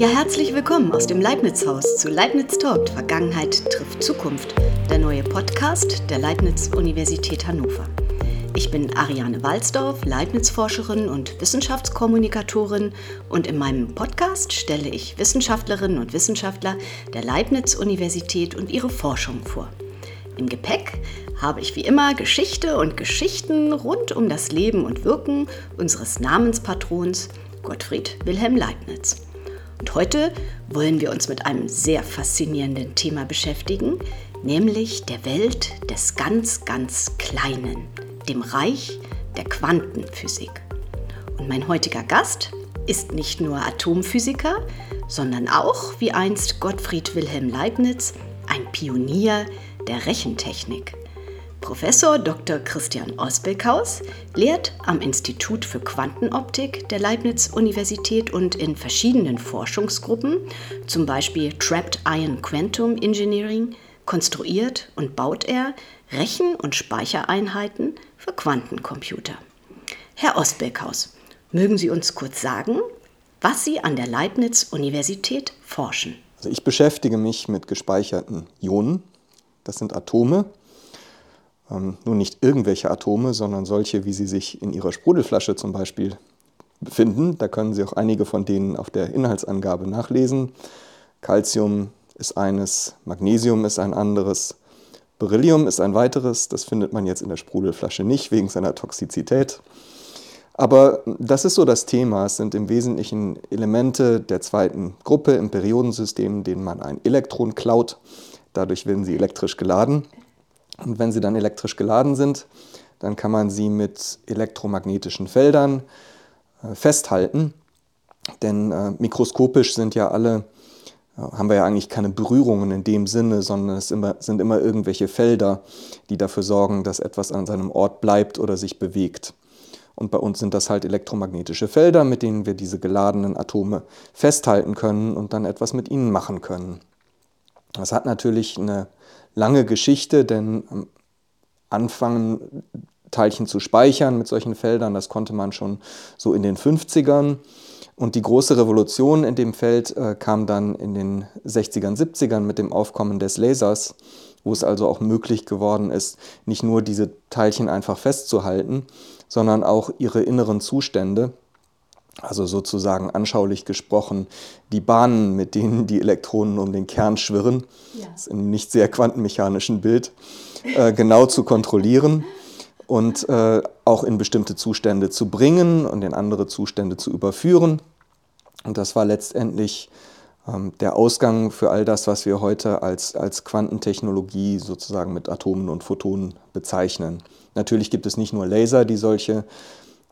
Ja, herzlich willkommen aus dem Leibniz-Haus zu Leibniz Talk, Vergangenheit trifft Zukunft, der neue Podcast der Leibniz-Universität Hannover. Ich bin Ariane Walsdorf, Leibniz-Forscherin und Wissenschaftskommunikatorin und in meinem Podcast stelle ich Wissenschaftlerinnen und Wissenschaftler der Leibniz-Universität und ihre Forschung vor. Im Gepäck habe ich wie immer Geschichte und Geschichten rund um das Leben und Wirken unseres Namenspatrons Gottfried Wilhelm Leibniz. Und heute wollen wir uns mit einem sehr faszinierenden Thema beschäftigen, nämlich der Welt des ganz, ganz Kleinen, dem Reich der Quantenphysik. Und mein heutiger Gast ist nicht nur Atomphysiker, sondern auch, wie einst Gottfried Wilhelm Leibniz, ein Pionier der Rechentechnik. Professor Dr. Christian Osbeckhaus lehrt am Institut für Quantenoptik der Leibniz-Universität und in verschiedenen Forschungsgruppen, zum Beispiel Trapped Ion Quantum Engineering, konstruiert und baut er Rechen- und Speichereinheiten für Quantencomputer. Herr Osbeckhaus, mögen Sie uns kurz sagen, was Sie an der Leibniz-Universität forschen? Also ich beschäftige mich mit gespeicherten Ionen. Das sind Atome, ähm, nur nicht irgendwelche Atome, sondern solche, wie sie sich in ihrer Sprudelflasche zum Beispiel befinden. Da können Sie auch einige von denen auf der Inhaltsangabe nachlesen. Calcium ist eines, Magnesium ist ein anderes, Beryllium ist ein weiteres. Das findet man jetzt in der Sprudelflasche nicht wegen seiner Toxizität. Aber das ist so das Thema. Es sind im Wesentlichen Elemente der zweiten Gruppe im Periodensystem, denen man ein Elektron klaut. Dadurch werden sie elektrisch geladen. Und wenn sie dann elektrisch geladen sind, dann kann man sie mit elektromagnetischen Feldern äh, festhalten. Denn äh, mikroskopisch sind ja alle, äh, haben wir ja eigentlich keine Berührungen in dem Sinne, sondern es immer, sind immer irgendwelche Felder, die dafür sorgen, dass etwas an seinem Ort bleibt oder sich bewegt. Und bei uns sind das halt elektromagnetische Felder, mit denen wir diese geladenen Atome festhalten können und dann etwas mit ihnen machen können. Das hat natürlich eine lange Geschichte, denn am Anfang Teilchen zu speichern mit solchen Feldern, das konnte man schon so in den 50ern. Und die große Revolution in dem Feld äh, kam dann in den 60ern, 70ern mit dem Aufkommen des Lasers, wo es also auch möglich geworden ist, nicht nur diese Teilchen einfach festzuhalten, sondern auch ihre inneren Zustände also sozusagen anschaulich gesprochen, die Bahnen, mit denen die Elektronen um den Kern schwirren, ja. das ist im nicht sehr quantenmechanischen Bild, äh, genau zu kontrollieren und äh, auch in bestimmte Zustände zu bringen und in andere Zustände zu überführen. Und das war letztendlich ähm, der Ausgang für all das, was wir heute als, als Quantentechnologie sozusagen mit Atomen und Photonen bezeichnen. Natürlich gibt es nicht nur Laser, die solche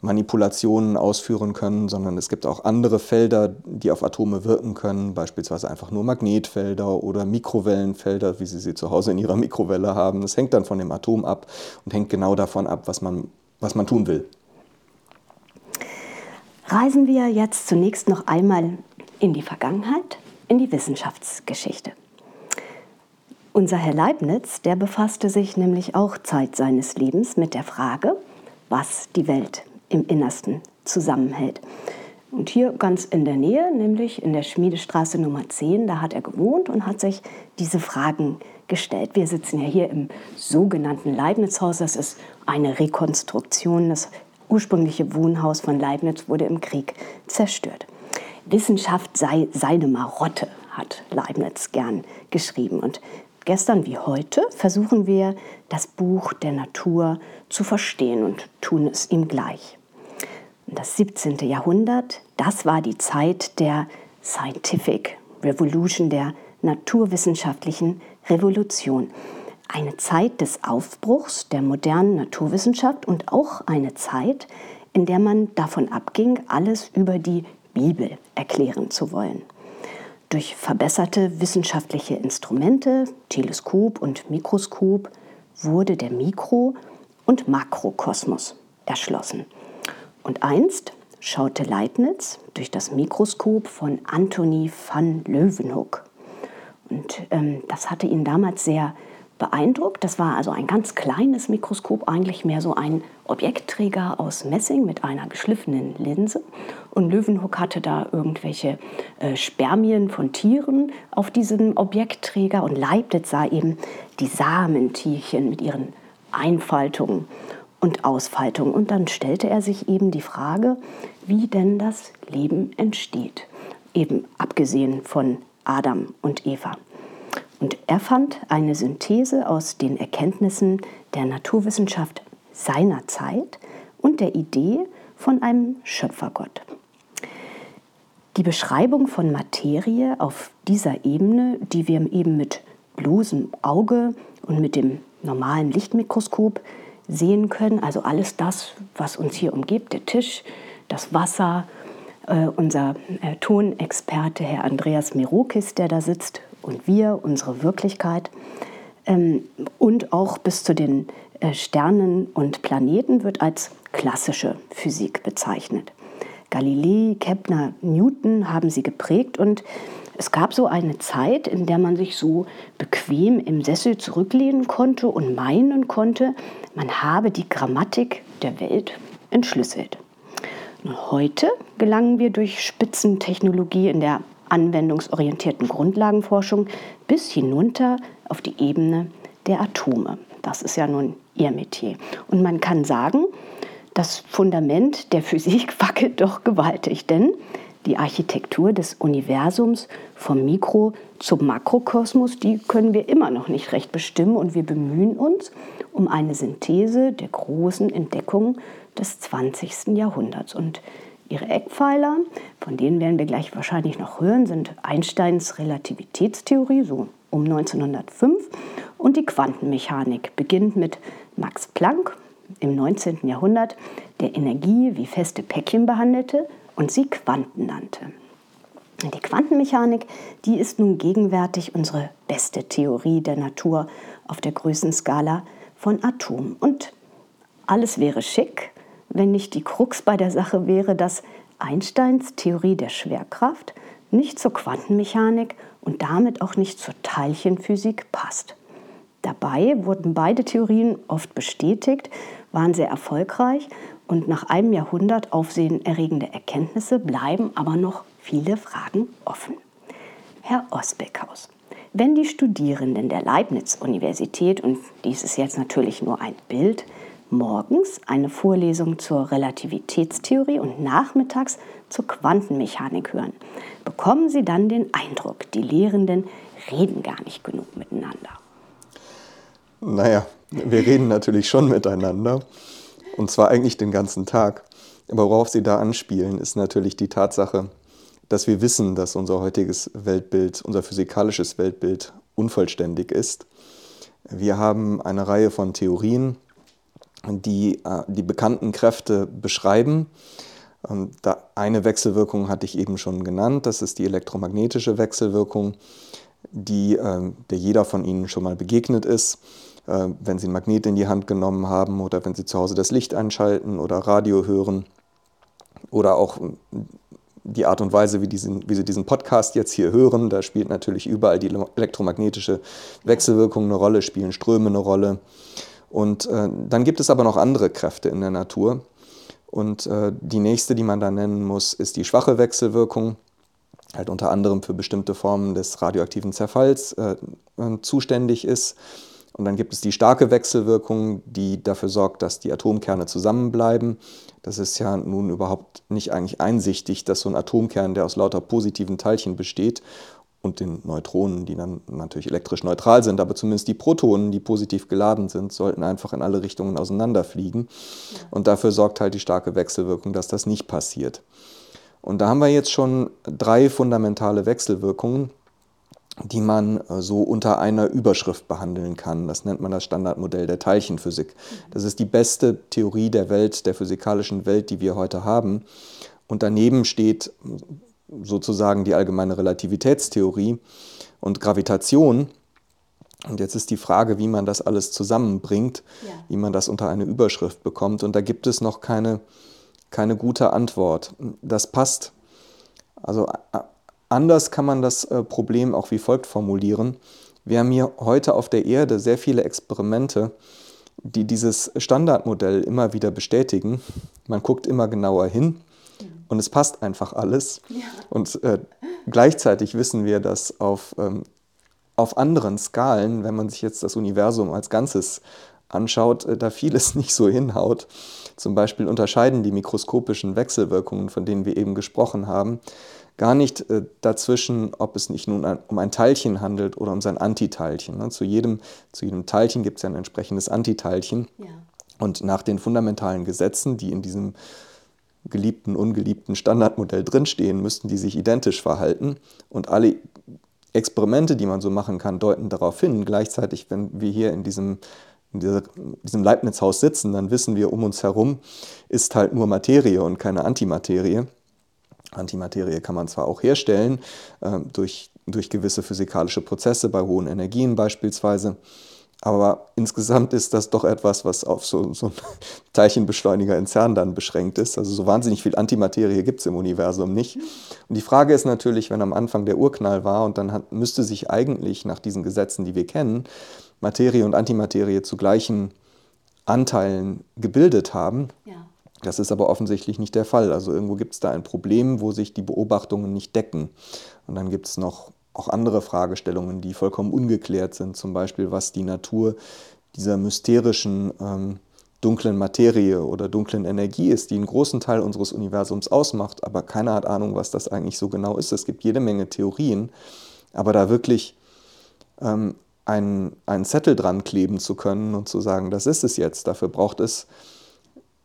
Manipulationen ausführen können, sondern es gibt auch andere Felder, die auf Atome wirken können, beispielsweise einfach nur Magnetfelder oder Mikrowellenfelder, wie Sie sie zu Hause in Ihrer Mikrowelle haben. Das hängt dann von dem Atom ab und hängt genau davon ab, was man, was man tun will. Reisen wir jetzt zunächst noch einmal in die Vergangenheit, in die Wissenschaftsgeschichte. Unser Herr Leibniz, der befasste sich nämlich auch Zeit seines Lebens mit der Frage, was die Welt im Innersten zusammenhält. Und hier ganz in der Nähe, nämlich in der Schmiedestraße Nummer 10, da hat er gewohnt und hat sich diese Fragen gestellt. Wir sitzen ja hier im sogenannten Leibniz-Haus. Das ist eine Rekonstruktion. Das ursprüngliche Wohnhaus von Leibniz wurde im Krieg zerstört. Wissenschaft sei seine Marotte, hat Leibniz gern geschrieben. Und gestern wie heute versuchen wir, das Buch der Natur zu verstehen und tun es ihm gleich das 17. Jahrhundert, das war die Zeit der Scientific Revolution, der naturwissenschaftlichen Revolution. Eine Zeit des Aufbruchs der modernen Naturwissenschaft und auch eine Zeit, in der man davon abging, alles über die Bibel erklären zu wollen. Durch verbesserte wissenschaftliche Instrumente, Teleskop und Mikroskop, wurde der Mikro- und Makrokosmos erschlossen. Und einst schaute Leibniz durch das Mikroskop von Anthony van Leeuwenhoek. Und ähm, das hatte ihn damals sehr beeindruckt. Das war also ein ganz kleines Mikroskop, eigentlich mehr so ein Objektträger aus Messing mit einer geschliffenen Linse. Und Löwenhoek hatte da irgendwelche äh, Spermien von Tieren auf diesem Objektträger und Leibniz sah eben die Samentierchen mit ihren Einfaltungen und Ausfaltungen. Und dann stellte er sich eben die Frage, wie denn das Leben entsteht, eben abgesehen von Adam und Eva. Und er fand eine Synthese aus den Erkenntnissen der Naturwissenschaft seiner Zeit und der Idee von einem Schöpfergott. Die Beschreibung von Materie auf dieser Ebene, die wir eben mit bloßem Auge und mit dem normalen Lichtmikroskop sehen können, also alles das, was uns hier umgibt, der Tisch, das Wasser, äh, unser äh, Tonexperte Herr Andreas Merokis, der da sitzt, und wir, unsere Wirklichkeit. Ähm, und auch bis zu den äh, Sternen und Planeten wird als klassische Physik bezeichnet. Galilei, Kepler, Newton haben sie geprägt und es gab so eine Zeit, in der man sich so bequem im Sessel zurücklehnen konnte und meinen konnte, man habe die Grammatik der Welt entschlüsselt. Heute gelangen wir durch Spitzentechnologie in der anwendungsorientierten Grundlagenforschung bis hinunter auf die Ebene der Atome. Das ist ja nun ihr Metier. Und man kann sagen, das Fundament der Physik wackelt doch gewaltig, denn die Architektur des Universums vom Mikro zum Makrokosmos, die können wir immer noch nicht recht bestimmen und wir bemühen uns um eine Synthese der großen Entdeckungen des 20. Jahrhunderts. Und Ihre Eckpfeiler, von denen werden wir gleich wahrscheinlich noch hören, sind Einsteins Relativitätstheorie, so um 1905, und die Quantenmechanik, beginnt mit Max Planck im 19. Jahrhundert, der Energie wie feste Päckchen behandelte und sie Quanten nannte. Die Quantenmechanik, die ist nun gegenwärtig unsere beste Theorie der Natur auf der Größenskala von Atomen. Und alles wäre schick, wenn nicht die Krux bei der Sache wäre, dass Einsteins Theorie der Schwerkraft nicht zur Quantenmechanik und damit auch nicht zur Teilchenphysik passt. Dabei wurden beide Theorien oft bestätigt, waren sehr erfolgreich und nach einem Jahrhundert aufsehenerregende Erkenntnisse bleiben aber noch viele Fragen offen. Herr Osbeckhaus, wenn die Studierenden der Leibniz-Universität, und dies ist jetzt natürlich nur ein Bild, morgens eine Vorlesung zur Relativitätstheorie und nachmittags zur Quantenmechanik hören, bekommen Sie dann den Eindruck, die Lehrenden reden gar nicht genug miteinander. Naja, wir reden natürlich schon miteinander und zwar eigentlich den ganzen Tag. Aber worauf Sie da anspielen, ist natürlich die Tatsache, dass wir wissen, dass unser heutiges Weltbild, unser physikalisches Weltbild unvollständig ist. Wir haben eine Reihe von Theorien, die äh, die bekannten Kräfte beschreiben. Ähm, eine Wechselwirkung hatte ich eben schon genannt, das ist die elektromagnetische Wechselwirkung, die äh, der jeder von Ihnen schon mal begegnet ist, wenn Sie ein Magnet in die Hand genommen haben oder wenn Sie zu Hause das Licht einschalten oder Radio hören oder auch die Art und Weise, wie, diesen, wie Sie diesen Podcast jetzt hier hören. Da spielt natürlich überall die elektromagnetische Wechselwirkung eine Rolle, spielen Ströme eine Rolle. Und äh, dann gibt es aber noch andere Kräfte in der Natur. Und äh, die nächste, die man da nennen muss, ist die schwache Wechselwirkung, halt unter anderem für bestimmte Formen des radioaktiven Zerfalls äh, äh zuständig ist. Und dann gibt es die starke Wechselwirkung, die dafür sorgt, dass die Atomkerne zusammenbleiben. Das ist ja nun überhaupt nicht eigentlich einsichtig, dass so ein Atomkern, der aus lauter positiven Teilchen besteht und den Neutronen, die dann natürlich elektrisch neutral sind, aber zumindest die Protonen, die positiv geladen sind, sollten einfach in alle Richtungen auseinanderfliegen. Und dafür sorgt halt die starke Wechselwirkung, dass das nicht passiert. Und da haben wir jetzt schon drei fundamentale Wechselwirkungen, die man äh, so unter einer Überschrift behandeln kann. Das nennt man das Standardmodell der Teilchenphysik. Das ist die beste Theorie der Welt, der physikalischen Welt, die wir heute haben. Und daneben steht sozusagen die allgemeine Relativitätstheorie und Gravitation. Und jetzt ist die Frage, wie man das alles zusammenbringt, ja. wie man das unter eine Überschrift bekommt. Und da gibt es noch keine, keine gute Antwort. Das passt. Also anders kann man das äh, Problem auch wie folgt formulieren. Wir haben hier heute auf der Erde sehr viele Experimente, die dieses Standardmodell immer wieder bestätigen. Man guckt immer genauer hin und es passt einfach alles. Ja. Und äh, gleichzeitig wissen wir, dass auf, ähm, auf anderen Skalen, wenn man sich jetzt das Universum als Ganzes anschaut, äh, da vieles nicht so hinhaut. Zum Beispiel unterscheiden die mikroskopischen Wechselwirkungen, von denen wir eben gesprochen haben, gar nicht äh, dazwischen, ob es nicht nun ein, um ein Teilchen handelt oder um sein Antiteilchen. Ne? Zu, jedem, zu jedem Teilchen gibt es ja ein entsprechendes Antiteilchen. Ja. Und nach den fundamentalen Gesetzen, die in diesem geliebten, ungeliebten Standardmodell drinstehen, müssten die sich identisch verhalten. Und alle Experimente, die man so machen kann, deuten darauf hin. Gleichzeitig, wenn wir hier in diesem in dieser, diesem Leibniz-Haus sitzen, dann wissen wir, um uns herum ist halt nur Materie und keine Antimaterie. Antimaterie kann man zwar auch herstellen äh, durch, durch gewisse physikalische Prozesse bei hohen Energien beispielsweise, aber insgesamt ist das doch etwas, was auf so, so einen Teilchenbeschleuniger in CERN dann beschränkt ist. Also so wahnsinnig viel Antimaterie gibt es im Universum nicht. Und die Frage ist natürlich, wenn am Anfang der Urknall war und dann hat, müsste sich eigentlich nach diesen Gesetzen, die wir kennen, Materie und Antimaterie zu gleichen Anteilen gebildet haben. Ja. Das ist aber offensichtlich nicht der Fall. Also irgendwo gibt es da ein Problem, wo sich die Beobachtungen nicht decken. Und dann gibt es noch auch andere Fragestellungen, die vollkommen ungeklärt sind, zum Beispiel was die Natur dieser mysterischen ähm, dunklen Materie oder dunklen Energie ist, die einen großen Teil unseres Universums ausmacht, aber keiner hat Ahnung, was das eigentlich so genau ist. Es gibt jede Menge Theorien, aber da wirklich ähm, einen, einen Zettel dran kleben zu können und zu sagen, das ist es jetzt, dafür braucht es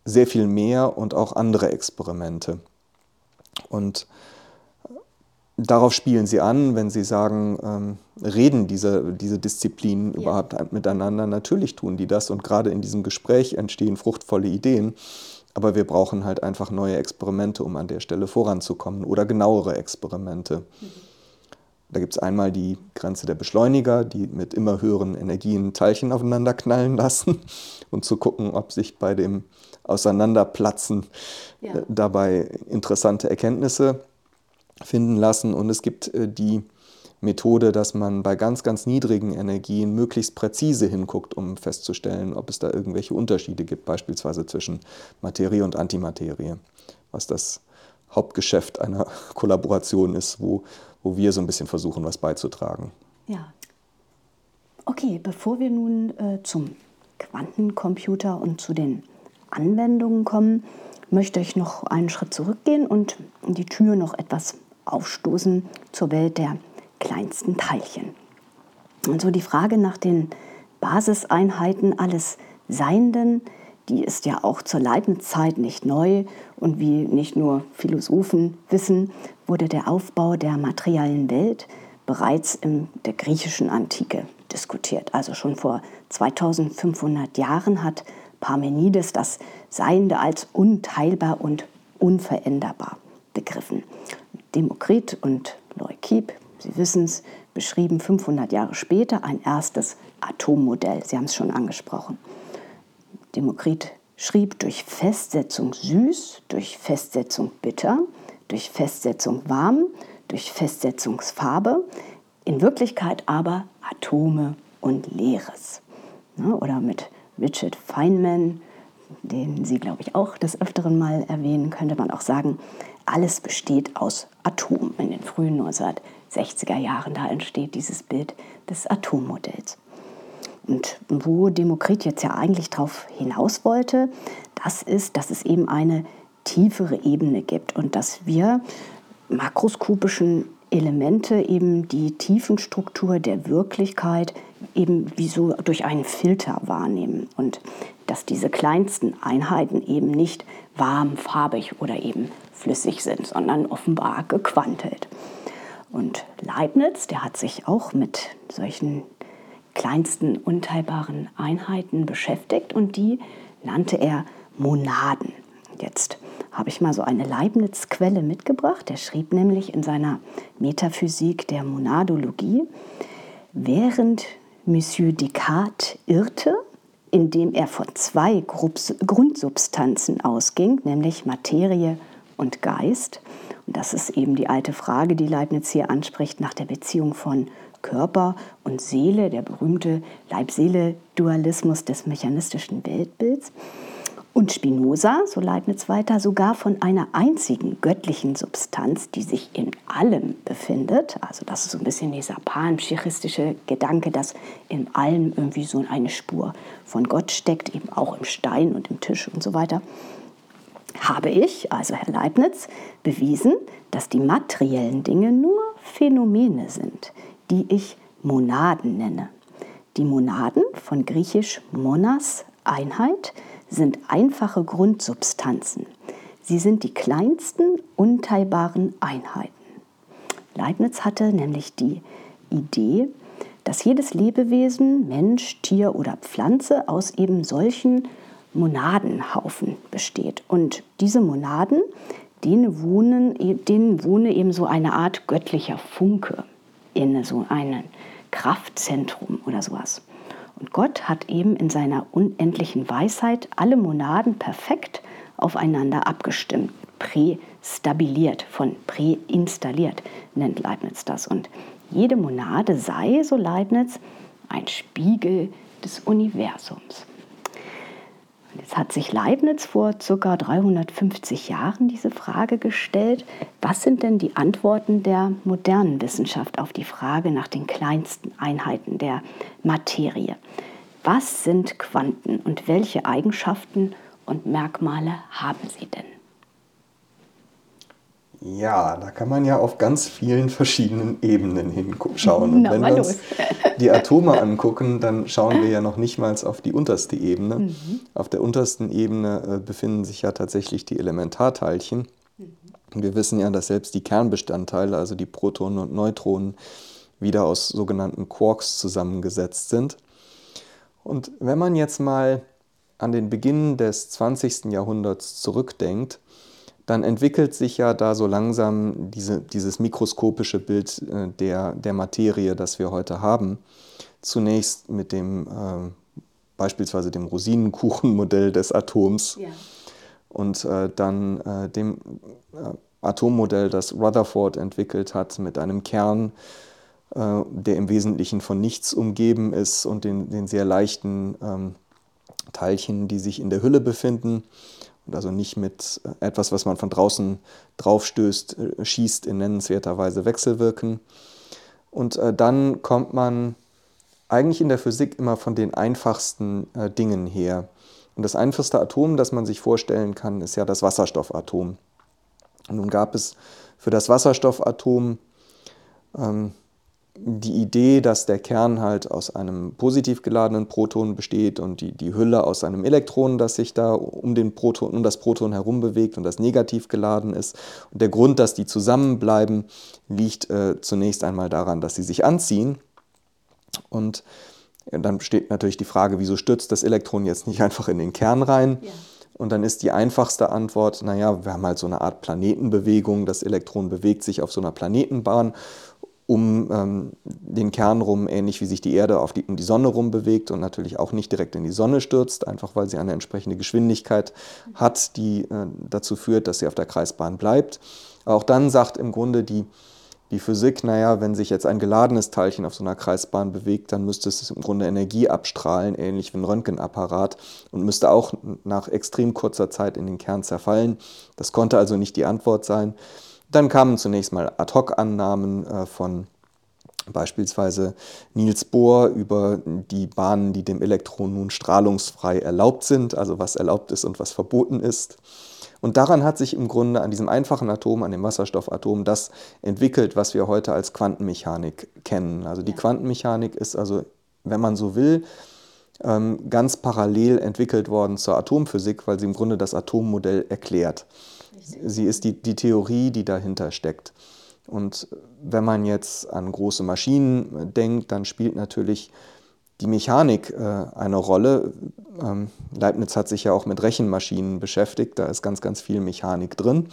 sehr viel mehr und auch andere Experimente. Und darauf spielen sie an, wenn sie sagen, ähm, reden diese, diese Disziplinen ja. überhaupt miteinander. Natürlich tun die das und gerade in diesem Gespräch entstehen fruchtvolle Ideen. Aber wir brauchen halt einfach neue Experimente, um an der Stelle voranzukommen oder genauere Experimente. Mhm. Da gibt es einmal die Grenze der Beschleuniger, die mit immer höheren Energien Teilchen aufeinander knallen lassen und zu gucken, ob sich bei dem Auseinanderplatzen ja. äh, dabei interessante Erkenntnisse finden lassen. Und es gibt äh, die Methode, dass man bei ganz, ganz niedrigen Energien möglichst präzise hinguckt, um festzustellen, ob es da irgendwelche Unterschiede gibt, beispielsweise zwischen Materie und Antimaterie, was das Hauptgeschäft einer Kollaboration ist, wo, wo wir so ein bisschen versuchen, was beizutragen. Ja. Okay, bevor wir nun äh, zum Quantencomputer und zu den Anwendungen kommen, möchte ich noch einen Schritt zurückgehen und die Tür noch etwas aufstoßen zur Welt der kleinsten Teilchen. Und so die Frage nach den Basiseinheiten alles Seienden, die ist ja auch zur Leibniz-Zeit nicht neu und wie nicht nur Philosophen wissen, wurde der Aufbau der materiellen Welt bereits in der griechischen Antike diskutiert. Also schon vor 2500 Jahren hat Parmenides das Seiende als unteilbar und unveränderbar begriffen. Demokrit und Leukipp, Sie wissen es, beschrieben 500 Jahre später ein erstes Atommodell. Sie haben es schon angesprochen. Demokrit schrieb durch Festsetzung süß, durch Festsetzung bitter, durch Festsetzung warm, durch Festsetzungsfarbe, in Wirklichkeit aber Atome und Leeres. Oder mit Richard Feynman, den Sie, glaube ich, auch des Öfteren mal erwähnen, könnte man auch sagen, alles besteht aus Atomen. In den frühen 1960er Jahren, da entsteht dieses Bild des Atommodells. Und wo Demokrit jetzt ja eigentlich darauf hinaus wollte, das ist, dass es eben eine tiefere Ebene gibt und dass wir makroskopischen Elemente eben die Tiefenstruktur der Wirklichkeit eben wie so durch einen Filter wahrnehmen und dass diese kleinsten Einheiten eben nicht warm, farbig oder eben flüssig sind, sondern offenbar gequantelt. Und Leibniz, der hat sich auch mit solchen kleinsten unteilbaren Einheiten beschäftigt und die nannte er Monaden. Jetzt habe ich mal so eine Leibniz-Quelle mitgebracht. Der schrieb nämlich in seiner Metaphysik der Monadologie, während Monsieur Descartes irrte, indem er von zwei Grundsubstanzen ausging, nämlich Materie und Geist. Und das ist eben die alte Frage, die Leibniz hier anspricht, nach der Beziehung von Körper und Seele, der berühmte Leib-Seele-Dualismus des mechanistischen Weltbilds. Und Spinoza, so Leibniz weiter, sogar von einer einzigen göttlichen Substanz, die sich in allem befindet. Also das ist so ein bisschen dieser panpsychistische Gedanke, dass in allem irgendwie so eine Spur von Gott steckt, eben auch im Stein und im Tisch und so weiter. Habe ich, also Herr Leibniz, bewiesen, dass die materiellen Dinge nur Phänomene sind, die ich Monaden nenne. Die Monaden von griechisch Monas, Einheit, sind einfache Grundsubstanzen. Sie sind die kleinsten unteilbaren Einheiten. Leibniz hatte nämlich die Idee, dass jedes Lebewesen, Mensch, Tier oder Pflanze aus eben solchen Monadenhaufen besteht. Und diese Monaden, denen, wohnen, denen wohne eben so eine Art göttlicher Funke inne, so ein Kraftzentrum oder sowas. Und Gott hat eben in seiner unendlichen Weisheit alle Monaden perfekt aufeinander abgestimmt, prästabiliert, von präinstalliert nennt Leibniz das. Und jede Monade sei, so Leibniz, ein Spiegel des Universums. Jetzt hat sich Leibniz vor ca. 350 Jahren diese Frage gestellt, was sind denn die Antworten der modernen Wissenschaft auf die Frage nach den kleinsten Einheiten der Materie? Was sind Quanten und welche Eigenschaften und Merkmale haben sie denn? Ja, da kann man ja auf ganz vielen verschiedenen Ebenen hinschauen. Und wenn wir uns die Atome angucken, dann schauen wir ja noch nicht mal auf die unterste Ebene. Mhm. Auf der untersten Ebene äh, befinden sich ja tatsächlich die Elementarteilchen. Mhm. Wir wissen ja, dass selbst die Kernbestandteile, also die Protonen und Neutronen, wieder aus sogenannten Quarks zusammengesetzt sind. Und wenn man jetzt mal an den Beginn des 20. Jahrhunderts zurückdenkt, dann entwickelt sich ja da so langsam diese, dieses mikroskopische Bild äh, der, der Materie, das wir heute haben. Zunächst mit dem äh, beispielsweise dem Rosinenkuchenmodell des Atoms ja. und äh, dann äh, dem äh, Atommodell, das Rutherford entwickelt hat, mit einem Kern, äh, der im Wesentlichen von nichts umgeben ist und den, den sehr leichten ähm, Teilchen, die sich in der Hülle befinden und also nicht mit äh, etwas, was man von draußen draufstößt, äh, schießt, in nennenswerter Weise wechselwirken. Und äh, dann kommt man eigentlich in der Physik immer von den einfachsten Dingen her. Und das einfachste Atom, das man sich vorstellen kann, ist ja das Wasserstoffatom. Nun gab es für das Wasserstoffatom ähm, die Idee, dass der Kern halt aus einem positiv geladenen Proton besteht und die, die Hülle aus einem Elektron, das sich da um, den Proton, um das Proton herum bewegt und das negativ geladen ist. Und der Grund, dass die zusammenbleiben, liegt äh, zunächst einmal daran, dass sie sich anziehen. Und dann steht natürlich die Frage, wieso stürzt das Elektron jetzt nicht einfach in den Kern rein? Ja. Und dann ist die einfachste Antwort, naja, wir haben halt so eine Art Planetenbewegung, das Elektron bewegt sich auf so einer Planetenbahn um ähm, den Kern rum, ähnlich wie sich die Erde auf die, um die Sonne rum bewegt und natürlich auch nicht direkt in die Sonne stürzt, einfach weil sie eine entsprechende Geschwindigkeit hat, die äh, dazu führt, dass sie auf der Kreisbahn bleibt. Auch dann sagt im Grunde die, die Physik, naja, wenn sich jetzt ein geladenes Teilchen auf so einer Kreisbahn bewegt, dann müsste es im Grunde Energie abstrahlen, ähnlich wie ein Röntgenapparat, und müsste auch nach extrem kurzer Zeit in den Kern zerfallen. Das konnte also nicht die Antwort sein. Dann kamen zunächst mal Ad-hoc-Annahmen äh, von beispielsweise Niels Bohr über die Bahnen, die dem Elektron nun strahlungsfrei erlaubt sind, also was erlaubt ist und was verboten ist. Und daran hat sich im Grunde an diesem einfachen Atom, an dem Wasserstoffatom, das entwickelt, was wir heute als Quantenmechanik kennen. Also die Quantenmechanik ist also, wenn man so will, ähm, ganz parallel entwickelt worden zur Atomphysik, weil sie im Grunde das Atommodell erklärt. Sie ist die, die Theorie, die dahinter steckt. Und wenn man jetzt an große Maschinen denkt, dann spielt natürlich die Mechanik äh, eine Rolle. Ähm, Leibniz hat sich ja auch mit Rechenmaschinen beschäftigt, da ist ganz, ganz viel Mechanik drin.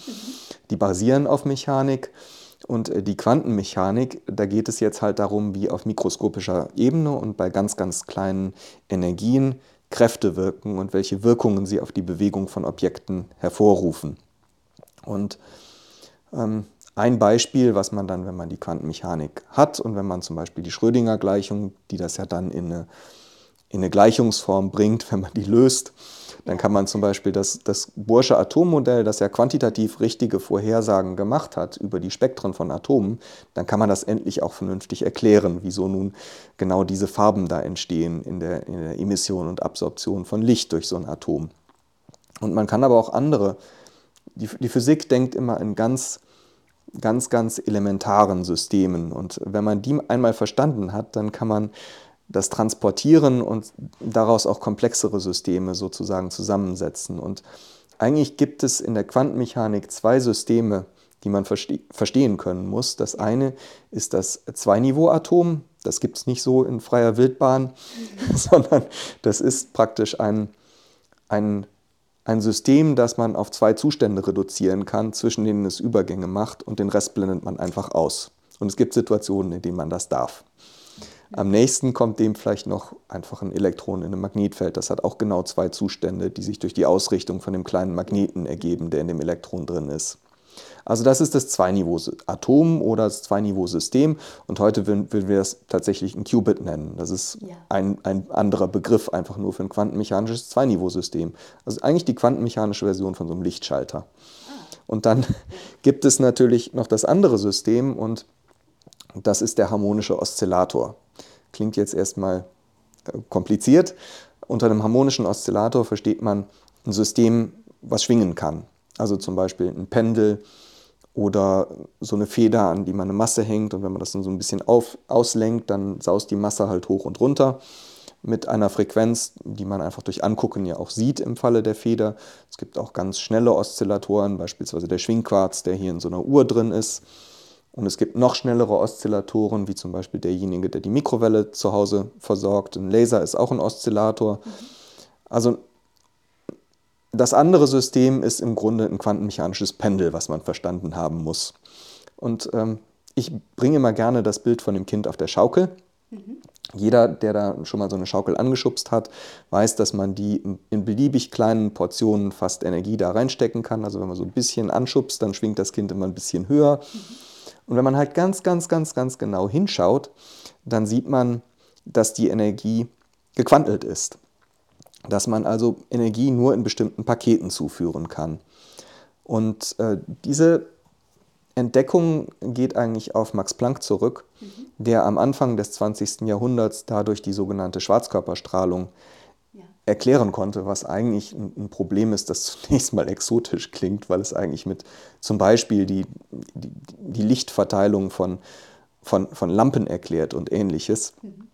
Die basieren auf Mechanik. Und äh, die Quantenmechanik, da geht es jetzt halt darum, wie auf mikroskopischer Ebene und bei ganz, ganz kleinen Energien Kräfte wirken und welche Wirkungen sie auf die Bewegung von Objekten hervorrufen. Und ähm, ein Beispiel, was man dann, wenn man die Quantenmechanik hat und wenn man zum Beispiel die Schrödinger-Gleichung, die das ja dann in eine, in eine Gleichungsform bringt, wenn man die löst, dann kann man zum Beispiel das, das Bohrsche Atommodell, das ja quantitativ richtige Vorhersagen gemacht hat über die Spektren von Atomen, dann kann man das endlich auch vernünftig erklären, wieso nun genau diese Farben da entstehen in der, in der Emission und Absorption von Licht durch so ein Atom. Und man kann aber auch andere, die, die Physik denkt immer in ganz, ganz, ganz elementaren Systemen. Und wenn man die einmal verstanden hat, dann kann man das transportieren und daraus auch komplexere Systeme sozusagen zusammensetzen. Und eigentlich gibt es in der Quantenmechanik zwei Systeme, die man verste verstehen können muss. Das eine ist das Zwei-Niveau-Atom. Das gibt es nicht so in freier Wildbahn, sondern das ist praktisch ein, ein, ein System, das man auf zwei Zustände reduzieren kann, zwischen denen es Übergänge macht und den Rest blendet man einfach aus. Und es gibt Situationen, in denen man das darf. Am nächsten kommt dem vielleicht noch einfach ein Elektron in einem Magnetfeld. Das hat auch genau zwei Zustände, die sich durch die Ausrichtung von dem kleinen Magneten ergeben, der in dem Elektron drin ist. Also das ist das Zwei-Niveau-Atom oder das Zwei-Niveau-System und heute würden, wir das tatsächlich ein Qubit nennen. Das ist ja. ein, ein anderer Begriff einfach nur für ein quantenmechanisches Zwei-Niveau-System. Also eigentlich die quantenmechanische Version von so einem Lichtschalter. Ah. Und dann gibt es natürlich noch das andere System und das ist der harmonische Oszillator. Klingt jetzt erstmal äh, kompliziert. Unter einem harmonischen Oszillator versteht man ein System, was schwingen kann. Also zum Beispiel ein Pendel oder so eine Feder, an die man eine Masse hängt. Und wenn man das dann so ein bisschen auf, auslenkt, dann saust die Masse halt hoch und runter mit einer Frequenz, die man einfach durch Angucken ja auch sieht im Falle der Feder. Es gibt auch ganz schnelle Oszillatoren, beispielsweise der Schwingquarz, der hier in so einer Uhr drin ist. Und es gibt noch schnellere Oszillatoren, wie zum Beispiel derjenige, der die Mikrowelle zu Hause versorgt. Ein Laser ist auch ein Oszillator. Also das andere System ist im Grunde ein quantenmechanisches Pendel, was man verstanden haben muss. Und ähm, ich bringe immer gerne das Bild von dem Kind auf der Schaukel. Mhm. Jeder, der da schon mal so eine Schaukel angeschubst hat, weiß, dass man die in beliebig kleinen Portionen fast Energie da reinstecken kann. Also wenn man so ein bisschen anschubst, dann schwingt das Kind immer ein bisschen höher. Mhm. Und wenn man halt ganz, ganz, ganz, ganz genau hinschaut, dann sieht man, dass die Energie gequantelt ist. Dass man also Energie nur in bestimmten Paketen zuführen kann. Und äh, diese Entdeckung geht eigentlich auf Max Planck zurück, mhm. der am Anfang des 20. Jahrhunderts dadurch die sogenannte Schwarzkörperstrahlung erklären konnte, was eigentlich ein Problem ist, das zunächst mal exotisch klingt, weil es eigentlich mit zum Beispiel die, die, die Lichtverteilung von, von, von Lampen erklärt und ähnliches. Mhm.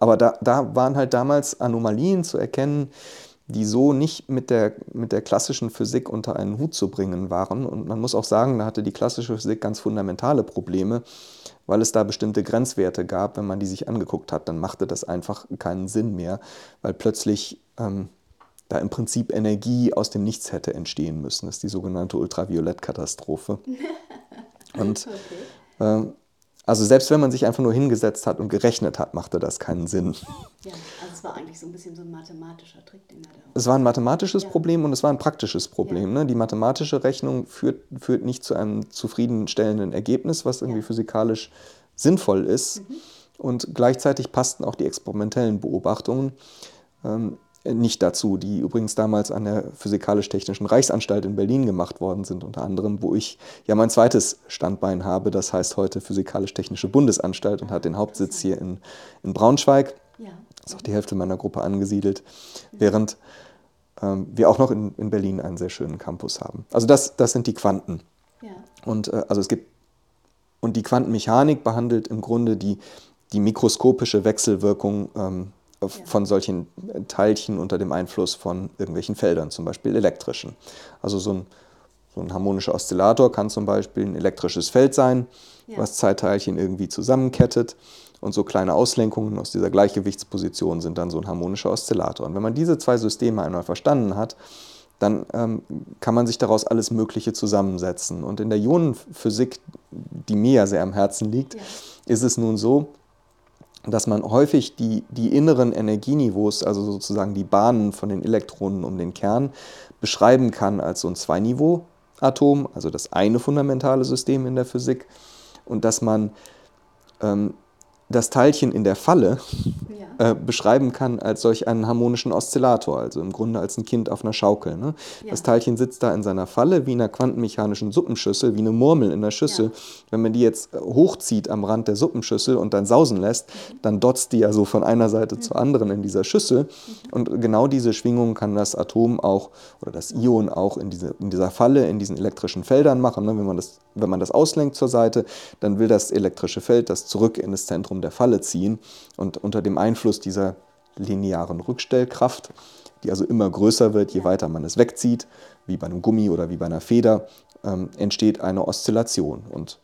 Aber da, da waren halt damals Anomalien zu erkennen, die so nicht mit der, mit der klassischen Physik unter einen Hut zu bringen waren. Und man muss auch sagen, da hatte die klassische Physik ganz fundamentale Probleme weil es da bestimmte Grenzwerte gab. Wenn man die sich angeguckt hat, dann machte das einfach keinen Sinn mehr, weil plötzlich ähm, da im Prinzip Energie aus dem Nichts hätte entstehen müssen. Das ist die sogenannte Ultraviolettkatastrophe. Und okay. äh, also selbst wenn man sich einfach nur hingesetzt hat und gerechnet hat, machte das keinen Sinn. Ja, also es war eigentlich so ein bisschen so ein mathematischer Trick, den er da Es war ein mathematisches ja. Problem und es war ein praktisches Problem. Ja. Ne? Die mathematische Rechnung führt, führt nicht zu einem zufriedenstellenden Ergebnis, was irgendwie ja. physikalisch sinnvoll ist. Mhm. Und gleichzeitig passten auch die experimentellen Beobachtungen. Ähm, nicht dazu, die übrigens damals an der Physikalisch-Technischen Reichsanstalt in Berlin gemacht worden sind, unter anderem, wo ich ja mein zweites Standbein habe, das heißt heute Physikalisch-Technische Bundesanstalt und hat den Hauptsitz hier in, in Braunschweig. Ja. Ist auch die Hälfte meiner Gruppe angesiedelt, während ähm, wir auch noch in, in Berlin einen sehr schönen Campus haben. Also das, das sind die Quanten. Ja. Und äh, also es gibt und die Quantenmechanik behandelt im Grunde die, die mikroskopische Wechselwirkung ähm, von solchen Teilchen unter dem Einfluss von irgendwelchen Feldern, zum Beispiel elektrischen. Also so ein, so ein harmonischer Oszillator kann zum Beispiel ein elektrisches Feld sein, ja. was Zeitteilchen irgendwie zusammenkettet. Und so kleine Auslenkungen aus dieser Gleichgewichtsposition sind dann so ein harmonischer Oszillator. Und wenn man diese zwei Systeme einmal verstanden hat, dann ähm, kann man sich daraus alles Mögliche zusammensetzen. Und in der Ionenphysik, die mir ja sehr am Herzen liegt, ja. ist es nun so, dass man häufig die, die inneren Energieniveaus, also sozusagen die Bahnen von den Elektronen um den Kern, beschreiben kann als so ein Zweiniveau. Atom, also das eine fundamentale System in der Physik, und dass man ähm, das Teilchen in der Falle ja. äh, beschreiben kann als solch einen harmonischen Oszillator, also im Grunde als ein Kind auf einer Schaukel. Ne? Ja. Das Teilchen sitzt da in seiner Falle wie in einer quantenmechanischen Suppenschüssel, wie eine Murmel in der Schüssel. Ja. Wenn man die jetzt äh, hochzieht am Rand der Suppenschüssel und dann sausen lässt, mhm. dann dotzt die ja so von einer Seite mhm. zur anderen in dieser Schüssel. Mhm. Und genau diese Schwingung kann das Atom auch oder das Ion auch in, diese, in dieser Falle, in diesen elektrischen Feldern machen. Ne? Wenn, man das, wenn man das auslenkt zur Seite, dann will das elektrische Feld das zurück in das Zentrum der Falle ziehen und unter dem Einfluss dieser linearen Rückstellkraft, die also immer größer wird, je weiter man es wegzieht, wie bei einem Gummi oder wie bei einer Feder, ähm, entsteht eine Oszillation. Und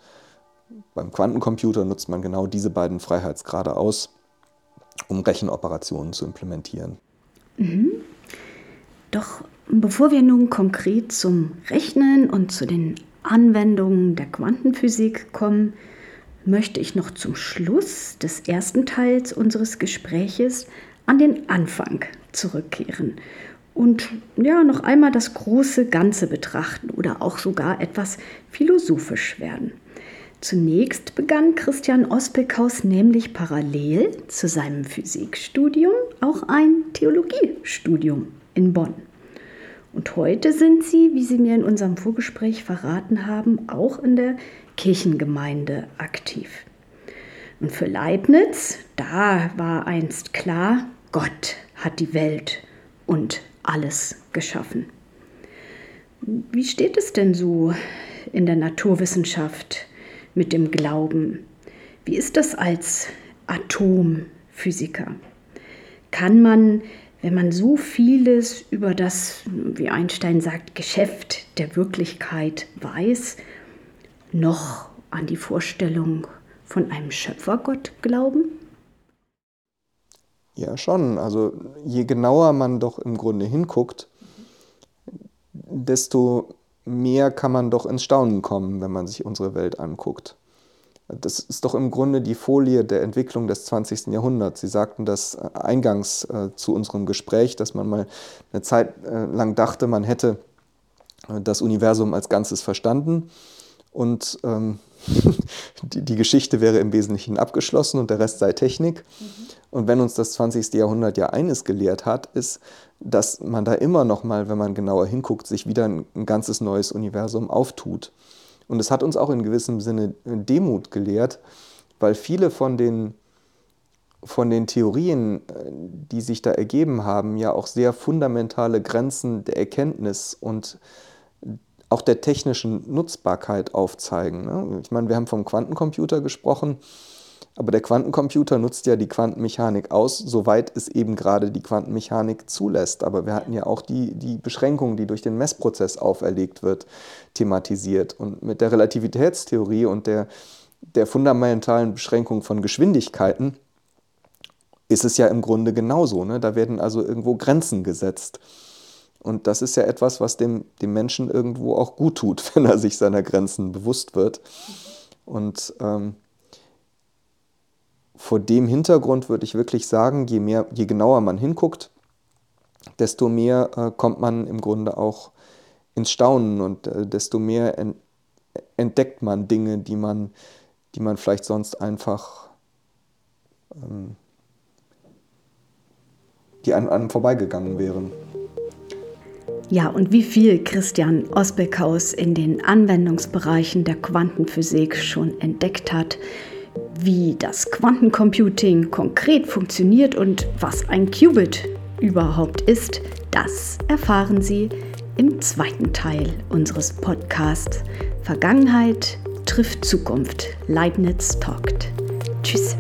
beim Quantencomputer nutzt man genau diese beiden Freiheitsgrade aus, um Rechenoperationen zu implementieren. Mhm. Doch bevor wir nun konkret zum Rechnen und zu den Anwendungen der Quantenphysik kommen, möchte ich noch zum Schluss des ersten Teils unseres Gespräches an den Anfang zurückkehren und ja, noch einmal das große Ganze betrachten oder auch sogar etwas philosophisch werden. Zunächst begann Christian Ospekhaus nämlich parallel zu seinem Physikstudium auch ein Theologiestudium in Bonn. Und heute sind Sie, wie Sie mir in unserem Vorgespräch verraten haben, auch in der Kirchengemeinde aktiv. Und für Leibniz, da war einst klar, Gott hat die Welt und alles geschaffen. Wie steht es denn so in der Naturwissenschaft mit dem Glauben? Wie ist das als Atomphysiker? Kann man, wenn man so vieles über das, wie Einstein sagt, Geschäft der Wirklichkeit weiß, noch an die Vorstellung von einem Schöpfergott glauben? Ja, schon. Also je genauer man doch im Grunde hinguckt, desto mehr kann man doch ins Staunen kommen, wenn man sich unsere Welt anguckt. Das ist doch im Grunde die Folie der Entwicklung des 20. Jahrhunderts. Sie sagten das eingangs äh, zu unserem Gespräch, dass man mal eine Zeit äh, lang dachte, man hätte äh, das Universum als Ganzes verstanden und ähm, die, die, Geschichte wäre im Wesentlichen abgeschlossen und der Rest sei Technik. Mhm. Und wenn uns das 20. Jahrhundert ja eines gelehrt hat, ist, dass man da immer noch mal, wenn man genauer hinguckt, sich wieder ein, ein ganzes neues Universum auftut. Und es hat uns auch in gewissem Sinne Demut gelehrt, weil viele von den, von den Theorien, äh, die sich da ergeben haben, ja auch sehr fundamentale Grenzen der Erkenntnis und auch der technischen Nutzbarkeit aufzeigen. Ne? Ich meine, wir haben vom Quantencomputer gesprochen, aber der Quantencomputer nutzt ja die Quantenmechanik aus, soweit es eben gerade die Quantenmechanik zulässt. Aber wir hatten ja auch die, die Beschränkung, die durch den Messprozess auferlegt wird, thematisiert. Und mit der Relativitätstheorie und der, der fundamentalen Beschränkung von Geschwindigkeiten ist es ja im Grunde genauso. Ne? Da werden also irgendwo Grenzen gesetzt. Und das ist ja etwas, was dem, dem Menschen irgendwo auch gut tut, wenn er sich seiner Grenzen bewusst wird. Und ähm, vor dem Hintergrund würde ich wirklich sagen, je, mehr, je genauer man hinguckt, desto mehr äh, kommt man im Grunde auch ins Staunen und äh, desto mehr en entdeckt man Dinge, die man, die man vielleicht sonst einfach, ähm, die an einem vorbeigegangen wären. Ja, und wie viel Christian Osbeckhaus in den Anwendungsbereichen der Quantenphysik schon entdeckt hat, wie das Quantencomputing konkret funktioniert und was ein Qubit überhaupt ist, das erfahren Sie im zweiten Teil unseres Podcasts Vergangenheit trifft Zukunft. Leibniz talkt. Tschüss.